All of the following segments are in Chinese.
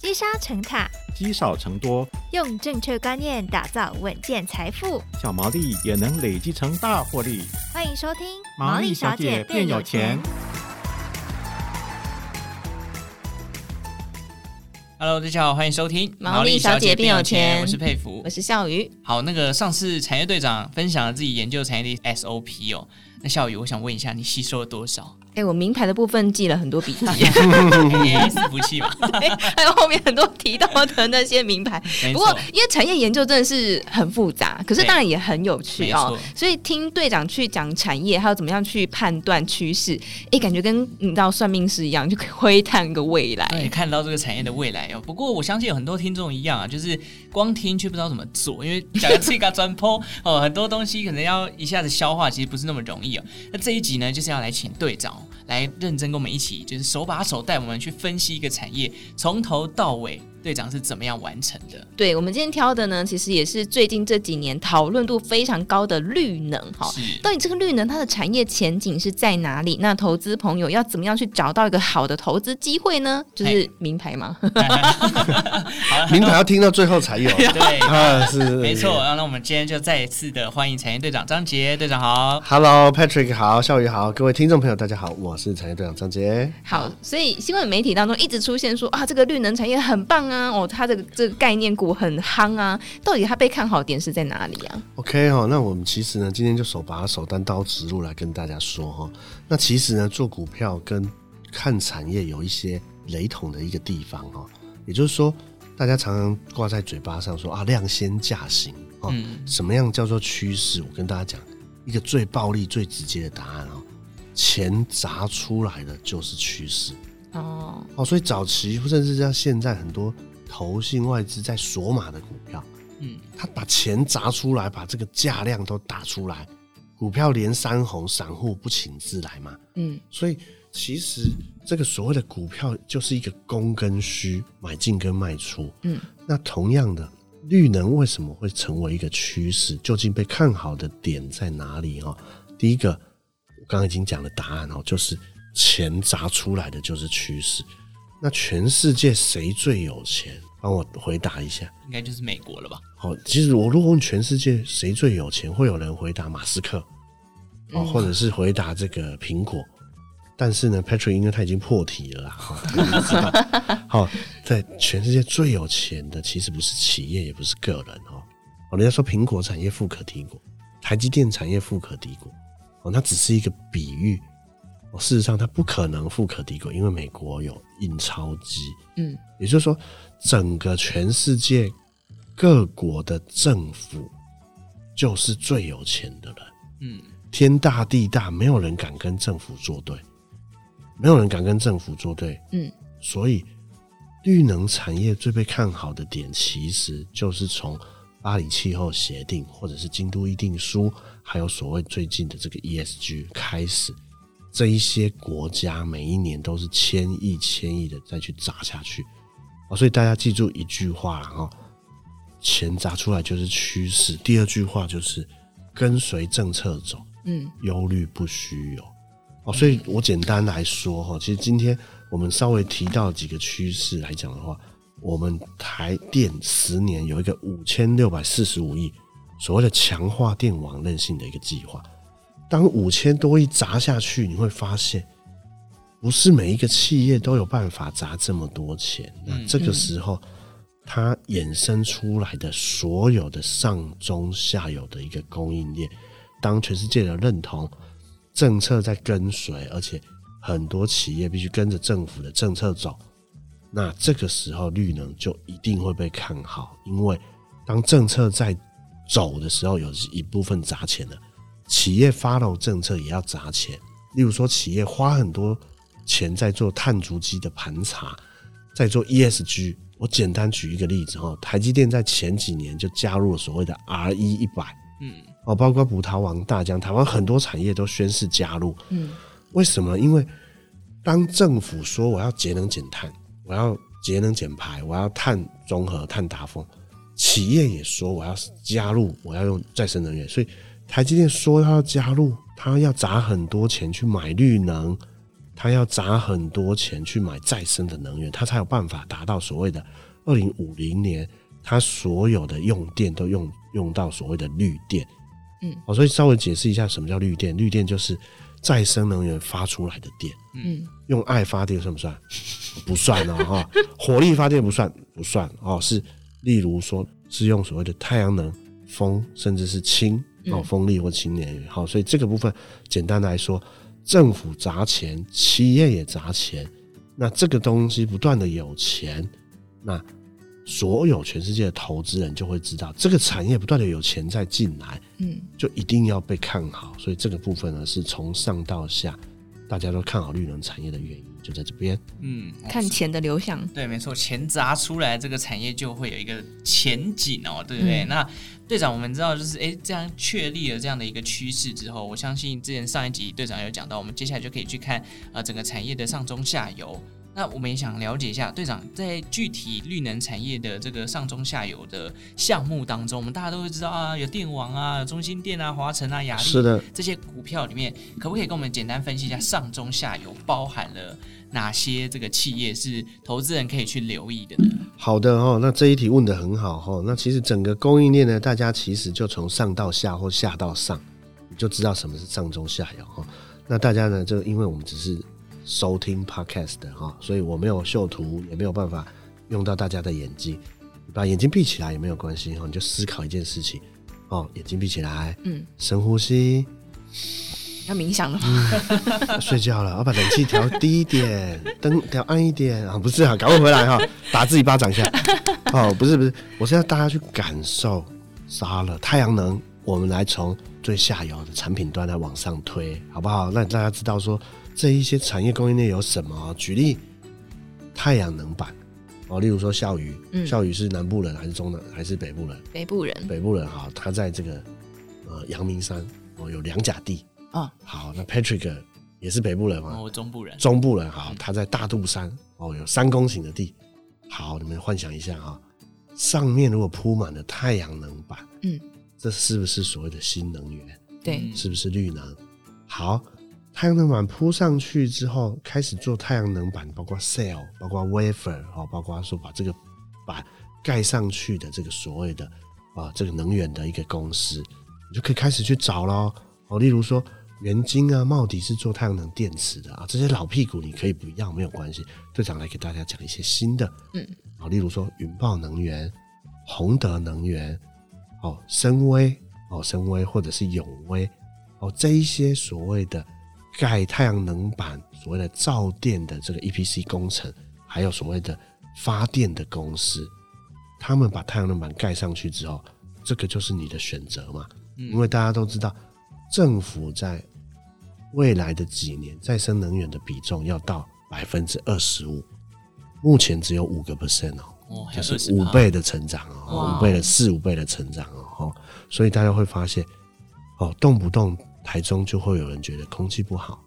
积沙成塔，积少成多，用正确观念打造稳健财富，小毛利也能累积成大获利。欢迎收听《毛利小姐变有钱》。Hello，大家好，欢迎收听《毛利小姐变有钱》。我是佩服，我是笑鱼。好，那个上次产业队长分享了自己研究产业的 SOP 哦。那笑鱼，我想问一下，你吸收了多少？哎、欸，我名牌的部分记了很多笔记，伺服器吧。还有后面很多提到的那些名牌。不过，因为产业研究真的是很复杂，可是当然也很有趣哦。所以听队长去讲产业，还有怎么样去判断趋势，哎、欸，感觉跟你知道算命师一样，就可以窥探个未来，对，看到这个产业的未来哦。不过我相信有很多听众一样啊，就是光听却不知道怎么做，因为讲个这个专坡哦，很多东西可能要一下子消化，其实不是那么容易哦。那这一集呢，就是要来请队长来认真跟我们一起，就是手把手带我们去分析一个产业，从头到尾。队长是怎么样完成的？对，我们今天挑的呢，其实也是最近这几年讨论度非常高的绿能哈。到底这个绿能它的产业前景是在哪里？那投资朋友要怎么样去找到一个好的投资机会呢？就是名牌吗？名牌要听到最后才有。对，啊，是没错。那我们今天就再一次的欢迎产业队长张杰队长好，Hello，Patrick 好，笑宇好，各位听众朋友大家好，我是产业队长张杰。好，所以新闻媒体当中一直出现说啊，这个绿能产业很棒啊。哦，它的这个概念股很夯啊，到底它被看好点是在哪里啊？OK 哦，那我们其实呢，今天就手把手单刀直入来跟大家说哈。那其实呢，做股票跟看产业有一些雷同的一个地方哈，也就是说，大家常常挂在嘴巴上说啊，量先价行哦，什么样叫做趋势？我跟大家讲一个最暴力、最直接的答案哦，钱砸出来的就是趋势哦哦，所以早期甚至像现在很多。投信外资在锁码的股票，嗯，他把钱砸出来，把这个价量都打出来，股票连三红，散户不请自来嘛，嗯，所以其实这个所谓的股票就是一个供跟需，买进跟卖出，嗯，那同样的绿能为什么会成为一个趋势？究竟被看好的点在哪里？哈，第一个我刚刚已经讲了答案哦，就是钱砸出来的就是趋势。那全世界谁最有钱？帮我回答一下，应该就是美国了吧？好，其实我如果问全世界谁最有钱，会有人回答马斯克，哦，或者是回答这个苹果。但是呢，Patrick 因为他已经破题了啦，好，在全世界最有钱的其实不是企业，也不是个人哦。哦，人家说苹果产业富可敌国，台积电产业富可敌国，哦，那只是一个比喻。事实上，它不可能富可敌国，因为美国有印钞机。嗯，也就是说，整个全世界各国的政府就是最有钱的人。嗯，天大地大，没有人敢跟政府作对，没有人敢跟政府作对。嗯，所以绿能产业最被看好的点，其实就是从巴黎气候协定，或者是京都议定书，还有所谓最近的这个 ESG 开始。这一些国家每一年都是千亿、千亿的再去砸下去啊，所以大家记住一句话哈，钱砸出来就是趋势。第二句话就是跟随政策走，嗯，忧虑不需有哦。所以我简单来说哈，其实今天我们稍微提到几个趋势来讲的话，我们台电十年有一个五千六百四十五亿所谓的强化电网韧性的一个计划。当五千多亿砸下去，你会发现，不是每一个企业都有办法砸这么多钱。那这个时候，它衍生出来的所有的上中下游的一个供应链，当全世界的认同政策在跟随，而且很多企业必须跟着政府的政策走，那这个时候绿能就一定会被看好，因为当政策在走的时候，有一部分砸钱的。企业 follow 政策也要砸钱，例如说，企业花很多钱在做碳足迹的盘查，在做 ESG。我简单举一个例子哈，台积电在前几年就加入了所谓的 RE 一百，嗯，哦，包括葡萄王、大疆，台湾很多产业都宣誓加入，嗯，为什么？因为当政府说我要节能减碳，我要节能减排，我要碳中和、碳达峰，企业也说我要加入，我要用再生能源，所以。台积电说他要加入，他要砸很多钱去买绿能，他要砸很多钱去买再生的能源，他才有办法达到所谓的二零五零年，他所有的用电都用用到所谓的绿电。嗯，哦，所以稍微解释一下什么叫绿电？绿电就是再生能源发出来的电。嗯，用爱发电算不算？不算哦，哈，火力发电不算，不算哦，是例如说是用所谓的太阳能、风，甚至是氢哦，风力或氢能源。好，所以这个部分简单来说，政府砸钱，企业也砸钱，那这个东西不断的有钱，那。所有全世界的投资人就会知道，这个产业不断的有钱在进来，嗯，就一定要被看好。所以这个部分呢，是从上到下大家都看好绿能产业的原因，就在这边。嗯，看钱的流向。对，没错，钱砸出来，这个产业就会有一个前景哦，对不对？嗯、那队长，我们知道就是，哎，这样确立了这样的一个趋势之后，我相信之前上一集队长有讲到，我们接下来就可以去看啊，整个产业的上中下游。那我们也想了解一下，队长在具体绿能产业的这个上中下游的项目当中，我们大家都会知道啊，有电网啊，有中心电啊，华晨啊，雅力，是的，这些股票里面，可不可以跟我们简单分析一下上中下游包含了哪些这个企业是投资人可以去留意的呢？好的哦，那这一题问的很好哦。那其实整个供应链呢，大家其实就从上到下或下到上，你就知道什么是上中下游哈。那大家呢，就因为我们只是。收听 podcast 的哈，所以我没有秀图，也没有办法用到大家的眼睛。你把眼睛闭起来也没有关系哈，你就思考一件事情哦。眼睛闭起来，嗯，深呼吸，要冥想了吗？嗯、睡觉了，我把冷气调低一点，灯调暗一点啊，不是啊，赶快回来哈，打自己巴掌一下。哦，不是不是，我是要大家去感受，杀了太阳能，我们来从最下游的产品端来往上推，好不好？那大家知道说。这一些产业供应链有什么？举例，太阳能板哦，例如说孝瑜，孝瑜、嗯、是南部人还是中南还是北部人？北部人，北部人哈，他在这个呃阳明山哦有两甲地哦。好，那 Patrick 也是北部人吗？哦，中部人，中部人好，他在大肚山哦有三公顷的地。好，你们幻想一下哈，上面如果铺满了太阳能板，嗯，这是不是所谓的新能源？对，是不是绿能？好。太阳能板铺上去之后，开始做太阳能板，包括 cell，包括 wafer，哦，包括说把这个板盖上去的这个所谓的啊这个能源的一个公司，你就可以开始去找喽。哦，例如说元晶啊、茂迪是做太阳能电池的啊，这些老屁股你可以不要没有关系。队长来给大家讲一些新的，嗯，啊，例如说云豹能源、宏德能源，哦，深威，哦，深威或者是永威，哦，这一些所谓的。盖太阳能板，所谓的造电的这个 EPC 工程，还有所谓的发电的公司，他们把太阳能板盖上去之后，这个就是你的选择嘛？因为大家都知道，政府在未来的几年再生能源的比重要到百分之二十五，目前只有五个 percent 哦，就是五倍的成长哦，五倍的四五倍的成长哦，所以大家会发现哦，动不动。台中就会有人觉得空气不好，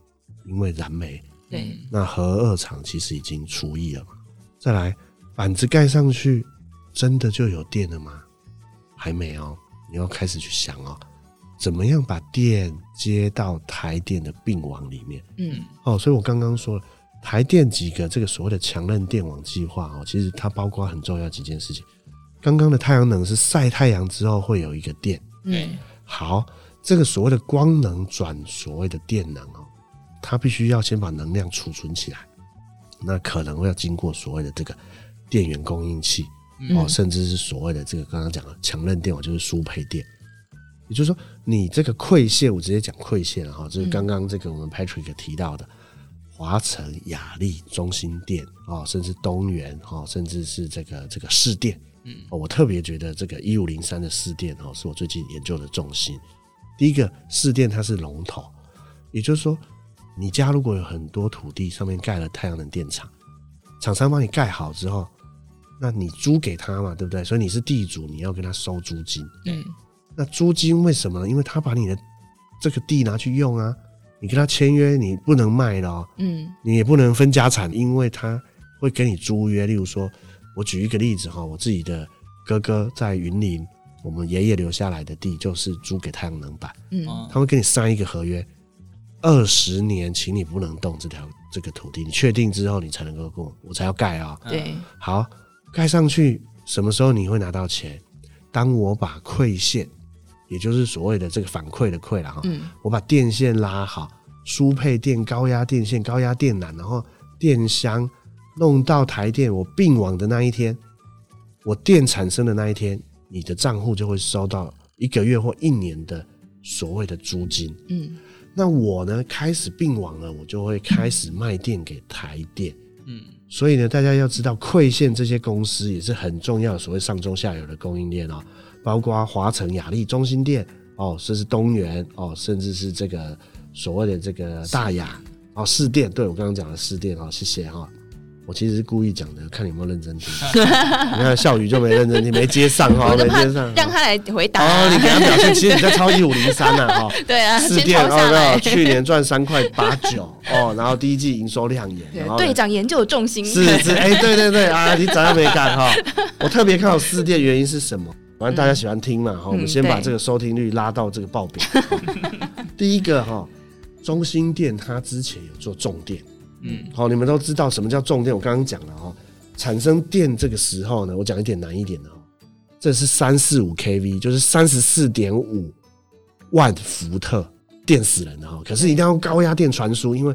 因为燃煤。对，那核二厂其实已经除役了嘛。再来，板子盖上去，真的就有电了吗？还没哦，你要开始去想哦，怎么样把电接到台电的并网里面？嗯，哦，所以我刚刚说了，台电几个这个所谓的强韧电网计划哦，其实它包括很重要几件事情。刚刚的太阳能是晒太阳之后会有一个电，嗯，好。这个所谓的光能转所谓的电能哦，它必须要先把能量储存起来，那可能会要经过所谓的这个电源供应器哦，甚至是所谓的这个刚刚讲的强韧电网，就是输配电。也就是说，你这个馈线，我直接讲馈线哈，就是刚刚这个我们 Patrick 提到的华城、亚力、中心店哦，甚至东元哦，甚至是这个这个市店，嗯，我特别觉得这个一五零三的市店哦，是我最近研究的重心。第一个市店它是龙头，也就是说，你家如果有很多土地上面盖了太阳能电厂，厂商帮你盖好之后，那你租给他嘛，对不对？所以你是地主，你要跟他收租金。嗯，那租金为什么呢？因为他把你的这个地拿去用啊，你跟他签约，你不能卖了。嗯，你也不能分家产，因为他会跟你租约。例如说，我举一个例子哈，我自己的哥哥在云林。我们爷爷留下来的地就是租给太阳能板，嗯，他会给你上一个合约，二十年，请你不能动这条这个土地，你确定之后你才能够过，我才要盖啊。对，好，盖上去，什么时候你会拿到钱？当我把馈线，也就是所谓的这个反馈的馈了哈，嗯，我把电线拉好，输配电、高压电线、高压电缆，然后电箱弄到台电，我并网的那一天，我电产生的那一天，你的账户就会收到一个月或一年的所谓的租金，嗯。那我呢，开始并网了，我就会开始卖电给台电，嗯，所以呢，大家要知道馈线这些公司也是很重要的，所谓上中下游的供应链哦，包括华城、雅丽、中心店哦，甚至东元哦，甚至是这个所谓的这个大雅哦，四店，对，我刚刚讲的四店哦，谢谢哈。我其实是故意讲的，看你有没有认真听。你看笑宇就没认真听，没接上哈，没接上。让他来回答。哦，你给他表现，其实你在抄一五零三呢哈。对啊，四店哦，去年赚三块八九哦，然后第一季营收亮眼。队长研究重心。是是，哎，对对对啊，你早上没干哈。我特别看好四店，原因是什么？反正大家喜欢听嘛哈，我们先把这个收听率拉到这个报表。第一个哈，中心电它之前有做重电。嗯，好，你们都知道什么叫重电？我刚刚讲了哈，产生电这个时候呢，我讲一点难一点的哈，这是三四五 kV，就是三十四点五万伏特，电死人的哈。可是一定要用高压电传输，因为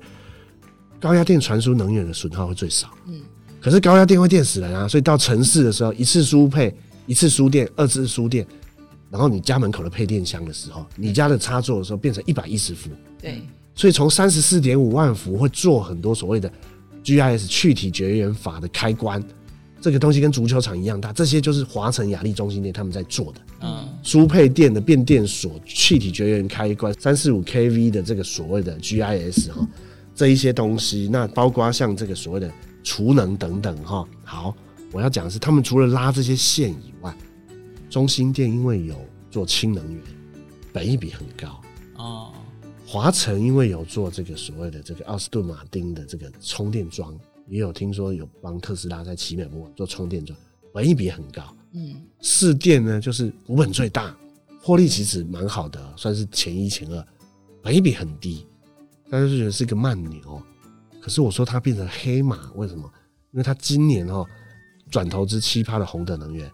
高压电传输能源的损耗会最少。嗯，可是高压电会电死人啊，所以到城市的时候，一次输配，一次输电，二次输电，然后你家门口的配电箱的时候，你家的插座的时候变成一百一十伏。对。所以从三十四点五万伏会做很多所谓的 GIS 去体绝缘法的开关，这个东西跟足球场一样大，这些就是华晨雅力、中心店他们在做的。嗯，输配电的变电所、气体绝缘开关、三四五 kV 的这个所谓的 GIS 哈，这一些东西，那包括像这个所谓的储能等等哈。好，我要讲的是，他们除了拉这些线以外，中心店因为有做氢能源，本益比很高。哦。华晨因为有做这个所谓的这个奥斯顿马丁的这个充电桩，也有听说有帮特斯拉在奇美博做充电桩，本益比很高。嗯，四电呢就是股本最大，获利其实蛮好的，算是前一前二，本益比很低，大家就觉得是一个慢牛。可是我说它变成黑马，为什么？因为它今年哦转投资七趴的宏德能源，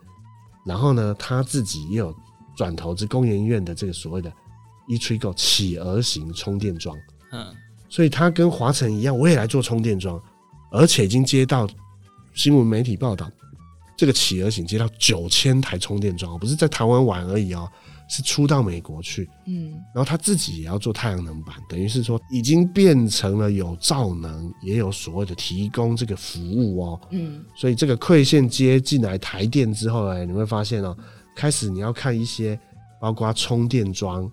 然后呢他自己也有转投资工研院的这个所谓的。e-Trgo 企鹅型充电桩，嗯，所以他跟华晨一样，我也来做充电桩，而且已经接到新闻媒体报道，这个企鹅型接到九千台充电桩，不是在台湾玩而已哦，是出到美国去，嗯，然后他自己也要做太阳能板，等于是说已经变成了有造能，也有所谓的提供这个服务哦，嗯，所以这个馈线接进来台电之后，哎，你会发现哦，开始你要看一些包括充电桩。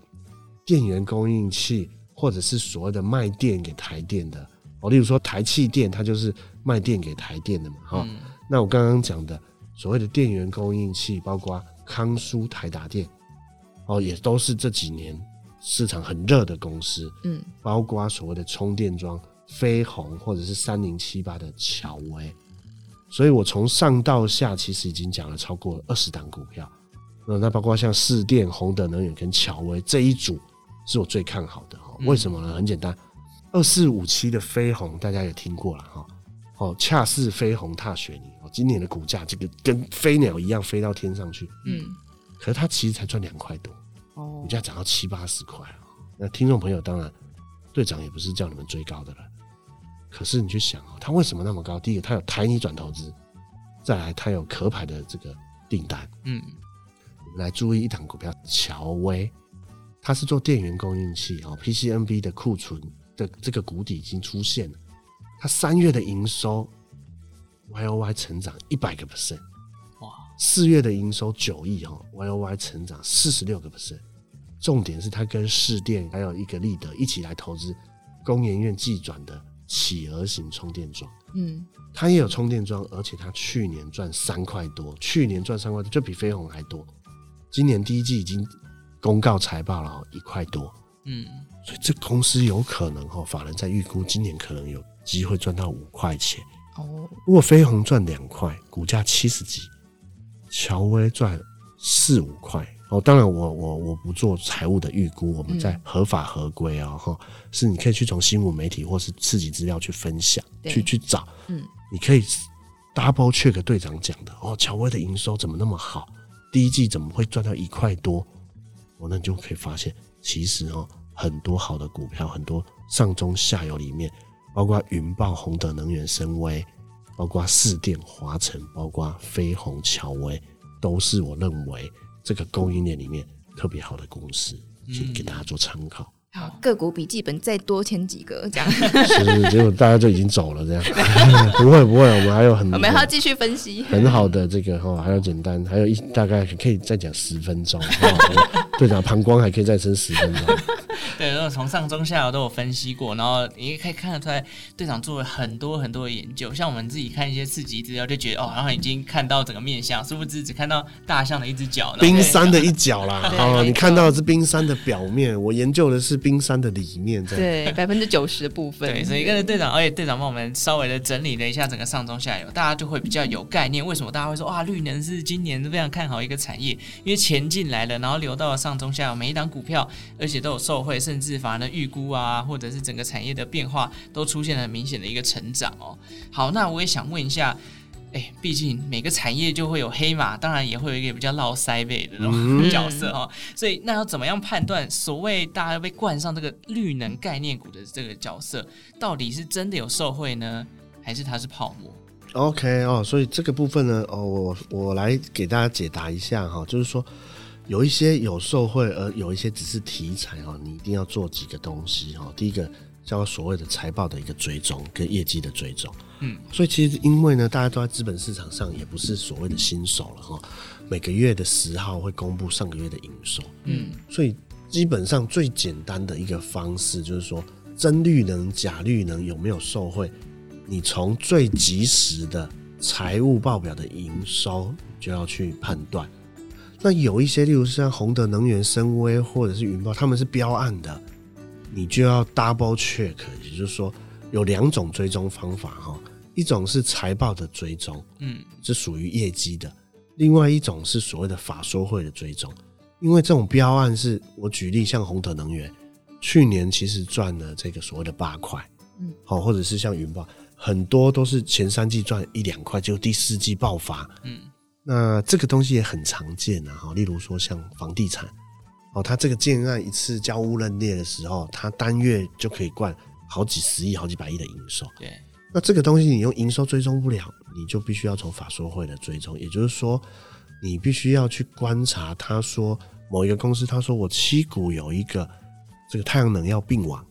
电源供应器，或者是所谓的卖电给台电的。哦，例如说台气电，它就是卖电给台电的嘛，哈、嗯。那我刚刚讲的所谓的电源供应器，包括康舒、台达电，哦，也都是这几年市场很热的公司，嗯，包括所谓的充电桩，飞鸿或者是三零七八的乔威。所以我从上到下其实已经讲了超过二十档股票，那包括像市电、宏德能源跟乔威这一组。是我最看好的哈，为什么呢？很简单，二四五七的飞鸿大家也听过了哈，哦，恰似飞鸿踏雪泥哦，今年的股价这个跟飞鸟一样飞到天上去，嗯，可是它其实才赚两块多，哦，股价涨到七八十块，那听众朋友当然，队长也不是叫你们追高的了，可是你去想哦，它为什么那么高？第一个，它有台泥转投资，再来它有壳牌的这个订单，嗯，我们来注意一档股票乔威。它是做电源供应器哦，PCNB 的库存的这个谷底已经出现了。它三月的营收 YOY 成长一百个 percent，哇！四月的营收九亿哦，YOY 成长四十六个 percent。重点是它跟市电还有一个立德一起来投资工研院技转的企鹅型充电桩。嗯，它也有充电桩，而且它去年赚三块多，去年赚三块多就比飞鸿还多。今年第一季已经。公告财报了一块多，嗯，所以这公司有可能哈，法人在预估今年可能有机会赚到五块钱哦。如果飞鸿赚两块，股价七十几，乔威赚四五块，哦，当然我我我不做财务的预估，我们在合法合规啊哈，是你可以去从新闻媒体或是刺激资料去分享，去去找，嗯，你可以 double check 队长讲的哦，乔威的营收怎么那么好？第一季怎么会赚到一块多？我那你就可以发现，其实哦，很多好的股票，很多上中下游里面，包括云豹、宏德能源、森崴，包括四电、华城，包括飞鸿、乔威，都是我认为这个供应链里面特别好的公司，请给大家做参考。好，个股笔记本再多签几个，这样 是是，结果大家就已经走了，这样 不会不会，我们还有很，我们还要继续分析很好的这个哈，还有简单，还有一大概可以再讲十分钟，队长膀胱还可以再撑十分钟。对，然后从上中下游都有分析过，然后你也可以看得出来，队长做了很多很多的研究。像我们自己看一些刺激资料，就觉得哦，然后已经看到整个面相，殊不知只看到大象的一只脚，冰山的一角啦。哦，你看到的是冰山的表面，我研究的是冰山的里面，对，百分之九十的部分。对，所以跟着队长，而且队长帮我们稍微的整理了一下整个上中下游，大家就会比较有概念。为什么大家会说哇，绿能是今年非常看好一个产业？因为钱进来了，然后流到了上中下游每一档股票，而且都有受惠，甚至法人的预估啊，或者是整个产业的变化，都出现了很明显的一个成长哦。好，那我也想问一下，哎，毕竟每个产业就会有黑马，当然也会有一个比较绕腮背的那种 角色哈、哦。所以，那要怎么样判断所谓大家被冠上这个绿能概念股的这个角色，到底是真的有受惠呢，还是它是泡沫？OK 哦，所以这个部分呢，哦，我我来给大家解答一下哈，就是说。有一些有受贿，而有一些只是题材哦。你一定要做几个东西哈。第一个叫所谓的财报的一个追踪跟业绩的追踪。嗯，所以其实因为呢，大家都在资本市场上，也不是所谓的新手了哈。每个月的十号会公布上个月的营收。嗯，所以基本上最简单的一个方式就是说，真绿能、假绿能有没有受贿，你从最及时的财务报表的营收就要去判断。那有一些，例如像洪德能源、深威或者是云豹，他们是标案的，你就要 double check，也就是说有两种追踪方法哈，一种是财报的追踪，嗯，是属于业绩的；另外一种是所谓的法说会的追踪，因为这种标案是我举例，像洪德能源去年其实赚了这个所谓的八块，嗯，好，或者是像云豹，很多都是前三季赚一两块，就第四季爆发，嗯。那这个东西也很常见啊，哈，例如说像房地产，哦，它这个建案一次交屋认列的时候，它单月就可以灌好几十亿、好几百亿的营收。对，那这个东西你用营收追踪不了，你就必须要从法说会的追踪，也就是说，你必须要去观察，他说某一个公司，他说我七股有一个这个太阳能要并网，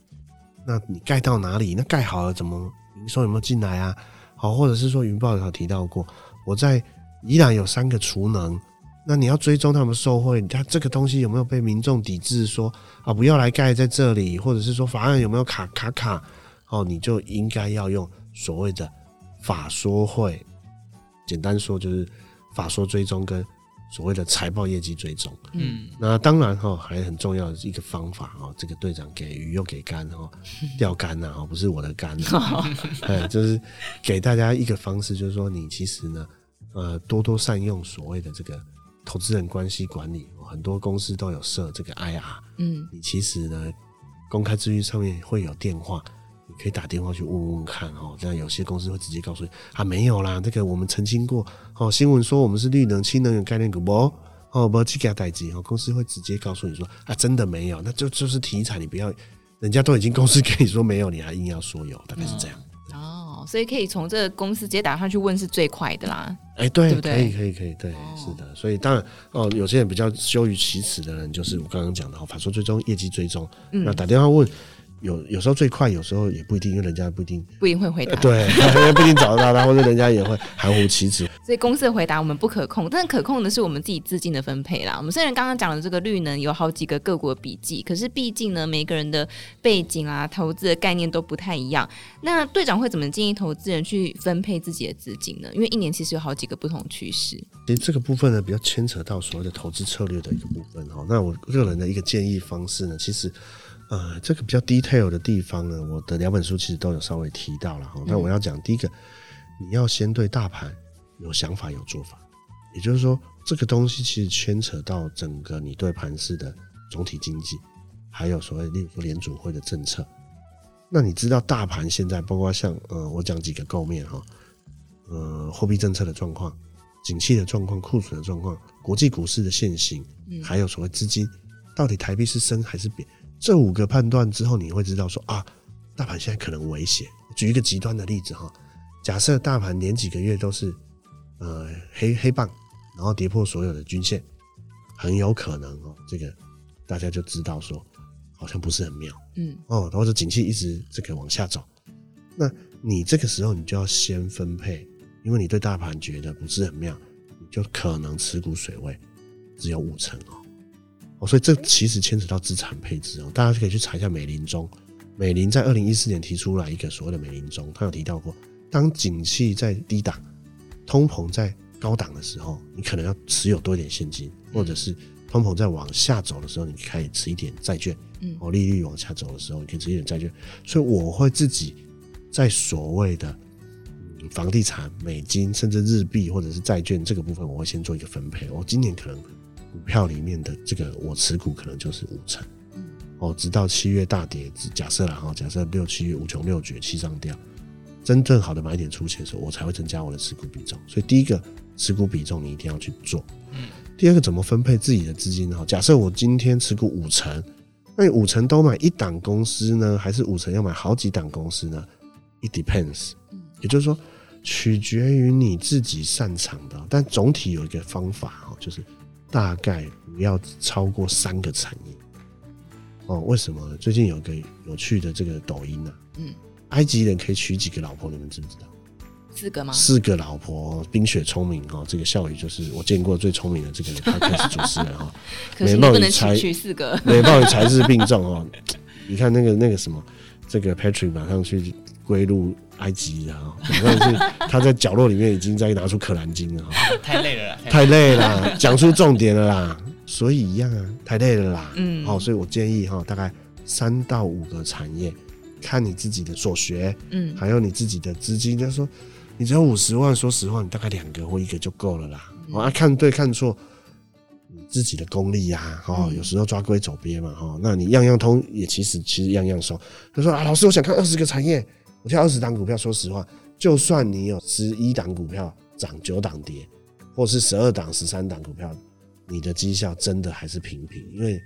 那你盖到哪里？那盖好了怎么营收有没有进来啊？好，或者是说云豹有提到过，我在。依然有三个储能，那你要追踪他们受贿，他这个东西有没有被民众抵制说？说啊不要来盖在这里，或者是说法案有没有卡卡卡？哦，你就应该要用所谓的法说会，简单说就是法说追踪跟所谓的财报业绩追踪。嗯，那当然哈，还很重要的一个方法哦，这个队长给鱼又给竿哈，钓竿呐哦，不是我的竿，哎，就是给大家一个方式，就是说你其实呢。呃，多多善用所谓的这个投资人关系管理，很多公司都有设这个 IR。嗯，你其实呢，公开资讯上面会有电话，你可以打电话去问问看哦。这样有些公司会直接告诉你啊，没有啦，这个我们澄清过哦。新闻说我们是绿能、氢能源概念股，不哦，不去给他代机哦。公司会直接告诉你说啊，真的没有，那就就是题材，你不要，人家都已经公司跟你说没有，你还硬要说有，大概是这样。嗯所以可以从这个公司直接打上去问是最快的啦。哎、欸，对，对对可以，可以，可以，对，哦、是的。所以当然哦，有些人比较羞于启齿的人，就是我刚刚讲的，法说追踪、业绩追踪，嗯、那打电话问。有有时候最快，有时候也不一定，因为人家不一定不一定会回答。对，不一定找得到他，或者人家也会含糊其辞。所以公司的回答我们不可控，但是可控的是我们自己资金的分配啦。我们虽然刚刚讲的这个绿能有好几个各国笔记，可是毕竟呢，每个人的背景啊、投资的概念都不太一样。那队长会怎么建议投资人去分配自己的资金呢？因为一年其实有好几个不同趋势。其实这个部分呢，比较牵扯到所谓的投资策略的一个部分哈。那我个人的一个建议方式呢，其实。呃，这个比较 detail 的地方呢，我的两本书其实都有稍微提到了哈。那我要讲第一个，你要先对大盘有想法、有做法。也就是说，这个东西其实牵扯到整个你对盘市的总体经济，还有所谓例如说联储会的政策。那你知道大盘现在包括像呃，我讲几个构面哈，呃，货币政策的状况、景气的状况、库存的状况、国际股市的现形，还有所谓资金到底台币是升还是贬？这五个判断之后，你会知道说啊，大盘现在可能危险。举一个极端的例子哈，假设大盘连几个月都是呃黑黑棒，然后跌破所有的均线，很有可能哦，这个大家就知道说。好像不是很妙，嗯，哦，或者景气一直这个往下走，那你这个时候你就要先分配，因为你对大盘觉得不是很妙，你就可能持股水位只有五成哦，哦，所以这其实牵扯到资产配置哦，大家可以去查一下美林中，美林在二零一四年提出来一个所谓的美林中，他有提到过，当景气在低档，通膨在高档的时候，你可能要持有多一点现金，或者是通膨在往下走的时候，你可以持一点债券。嗯，哦，利率往下走的时候，你可以持一点债券，所以我会自己在所谓的嗯房地产、美金，甚至日币或者是债券这个部分，我会先做一个分配。我今年可能股票里面的这个我持股可能就是五成，哦，直到七月大跌，假设了哈，假设六七月五穷六绝七上吊，真正好的买点出现的时候，我才会增加我的持股比重。所以第一个持股比重你一定要去做，嗯，第二个怎么分配自己的资金呢？假设我今天持股五成。那你五成都买一档公司呢，还是五成要买好几档公司呢？It depends，也就是说，取决于你自己擅长的。但总体有一个方法哦，就是大概不要超过三个产业。哦，为什么？最近有个有趣的这个抖音啊，嗯，埃及人可以娶几个老婆？你们知不知道？四个吗？四个老婆，冰雪聪明哦，这个笑宇就是我见过最聪明的这个 podcast 主持人哈。美貌与才娶四个，美貌与才智并重哦。你看那个那个什么，这个 Patrick 马上去归入埃及啊，马上是他在角落里面已经在拿出可兰经了哈。太累了，太累了，讲出重点了啦。所以一样啊，太累了啦。嗯，好，所以我建议哈，大概三到五个产业，看你自己的所学，嗯，还有你自己的资金，就是说。你只要五十万，说实话，你大概两个或一个就够了啦。啊，看对看错，你自己的功力呀，哦，有时候抓龟走鳖嘛，哈，那你样样通也其实其实样样熟。他说啊，老师，我想看二十个产业，我挑二十档股票。说实话，就算你有十一档股票涨九档跌，或是十二档十三档股票，你的绩效真的还是平平，因为。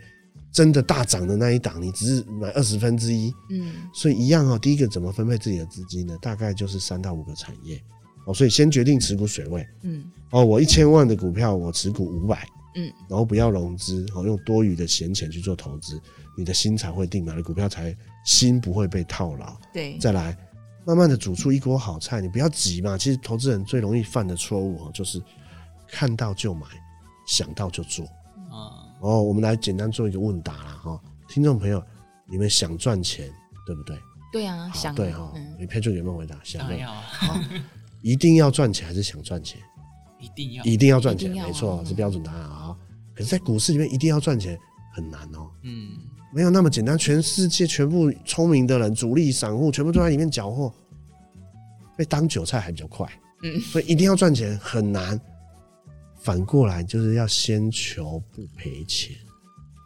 真的大涨的那一档，你只是买二十分之一，嗯，所以一样哦。第一个怎么分配自己的资金呢？大概就是三到五个产业哦，所以先决定持股水位，嗯，哦，我一千万的股票我持股五百，嗯，然后不要融资，哦，用多余的闲钱去做投资，你的心才会定，买的股票才心不会被套牢。对，再来慢慢的煮出一锅好菜，你不要急嘛。其实投资人最容易犯的错误哦，就是看到就买，想到就做啊。哦，我们来简单做一个问答啦，哈，听众朋友，你们想赚钱，对不对？对啊，想对哈。你 Patrick 有没有回答？想要好，一定要赚钱还是想赚钱？一定要，一定要赚钱，没错，是标准答案啊。可是，在股市里面，一定要赚钱很难哦。嗯，没有那么简单。全世界全部聪明的人，主力散户，全部都在里面搅和，被当韭菜还比较快。嗯，所以一定要赚钱很难。反过来就是要先求不赔钱，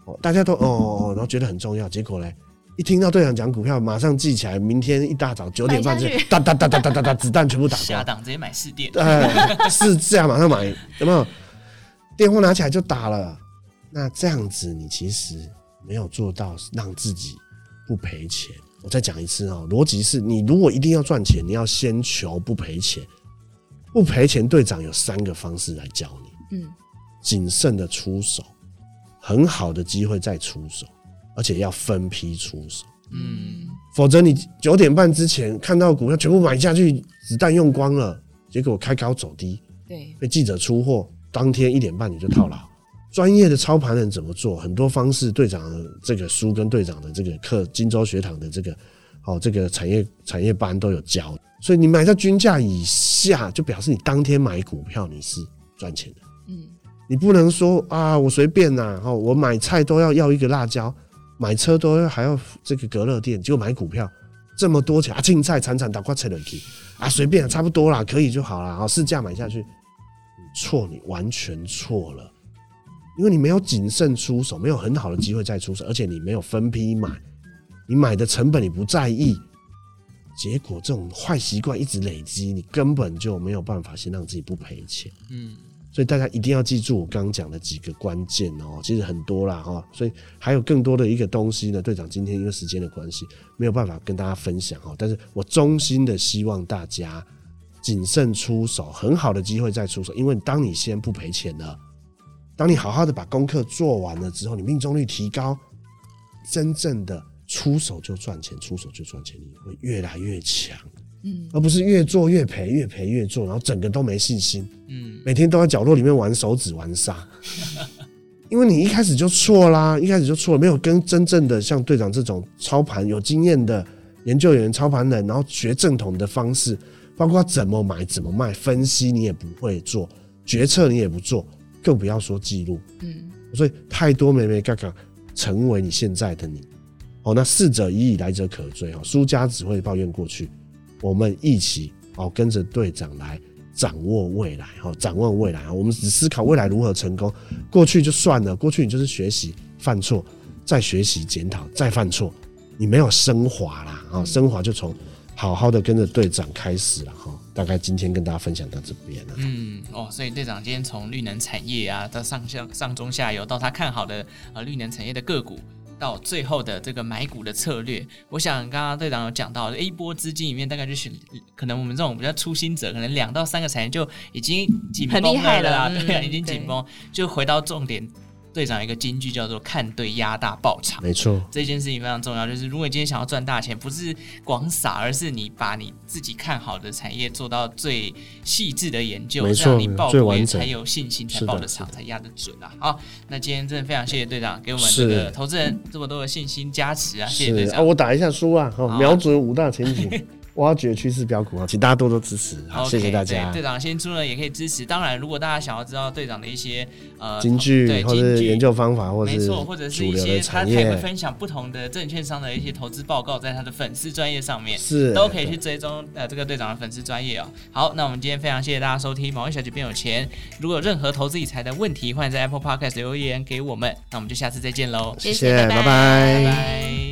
哦，大家都哦哦，然后觉得很重要，结果嘞，一听到队长讲股票，马上记起来，明天一大早九点半就哒哒哒哒哒哒哒，子弹全部打光，下档直接买四电，哎，是这样马上买，有没有？电话拿起来就打了，那这样子你其实没有做到让自己不赔钱。我再讲一次哦，逻辑是你如果一定要赚钱，你要先求不赔钱。不赔钱，队长有三个方式来教你。嗯，谨慎的出手，很好的机会再出手，而且要分批出手。嗯，否则你九点半之前看到股票全部买下去，子弹用光了，结果开高走低，对，被记者出货，当天一点半你就套牢。专业的操盘人怎么做？很多方式，队长的这个书跟队长的这个课，金州学堂的这个哦，这个产业产业班都有教。所以你买在均价以下，就表示你当天买股票你是赚钱的。嗯，你不能说啊，我随便呐，哦，我买菜都要要一个辣椒，买车都要还要这个隔热垫，结果买股票这么多钱啊，青菜惨惨打瓜切了去啊，随便差不多啦，可以就好啦。好，市价买下去，你错，你完全错了，因为你没有谨慎出手，没有很好的机会再出手，而且你没有分批买，你买的成本你不在意，结果这种坏习惯一直累积，你根本就没有办法先让自己不赔钱。嗯。所以大家一定要记住我刚讲的几个关键哦，其实很多啦哈，所以还有更多的一个东西呢。队长今天因为时间的关系，没有办法跟大家分享哈，但是我衷心的希望大家谨慎出手，很好的机会再出手，因为当你先不赔钱了，当你好好的把功课做完了之后，你命中率提高，真正的出手就赚钱，出手就赚钱，你会越来越强。嗯，而不是越做越赔，越赔越做，然后整个都没信心。嗯，每天都在角落里面玩手指玩沙，因为你一开始就错啦，一开始就错了，没有跟真正的像队长这种操盘有经验的研究员、操盘人，然后学正统的方式，包括怎么买、怎么卖、分析，你也不会做，决策你也不做，更不要说记录。嗯，所以太多美美嘎嘎，成为你现在的你。哦，那逝者已矣，来者可追。哦，输家只会抱怨过去。我们一起哦，跟着队长来掌握未来，哈，掌握未来。我们只思考未来如何成功，过去就算了，过去你就是学习犯错，再学习检讨，再犯错，你没有升华啦，啊，升华就从好好的跟着队长开始了，哈。大概今天跟大家分享到这边了。嗯，哦，所以队长今天从绿能产业啊，到上下上中下游，到他看好的呃绿能产业的个股。到最后的这个买股的策略，我想刚刚队长有讲到一波资金里面大概就是可能我们这种比较初心者，可能两到三个产业就已经紧绷了啦，对啊，已经紧绷，就回到重点。队长一个金句叫做“看对压大爆场”，没错，这件事情非常重要。就是如果你今天想要赚大钱，不是广撒，而是你把你自己看好的产业做到最细致的研究，没错，这样你报股也才有信心，才报得场，才压得准啊！好，那今天真的非常谢谢队长给我们这个投资人这么多的信心加持啊！谢谢队长。啊，我打一下书啊，瞄准五大前景。挖掘趋势标股啊，请大家多多支持，好，谢谢大家。队长新出呢，也可以支持。当然，如果大家想要知道队长的一些呃金句，对，或者研究方法，或者没错，或者是一些他他也会分享不同的证券商的一些投资报告，在他的粉丝专业上面是都可以去追踪呃这个队长的粉丝专业哦。好，那我们今天非常谢谢大家收听《毛利小姐变有钱》。如果有任何投资理财的问题，欢迎在 Apple Podcast 留言给我们。那我们就下次再见喽，谢谢，拜拜。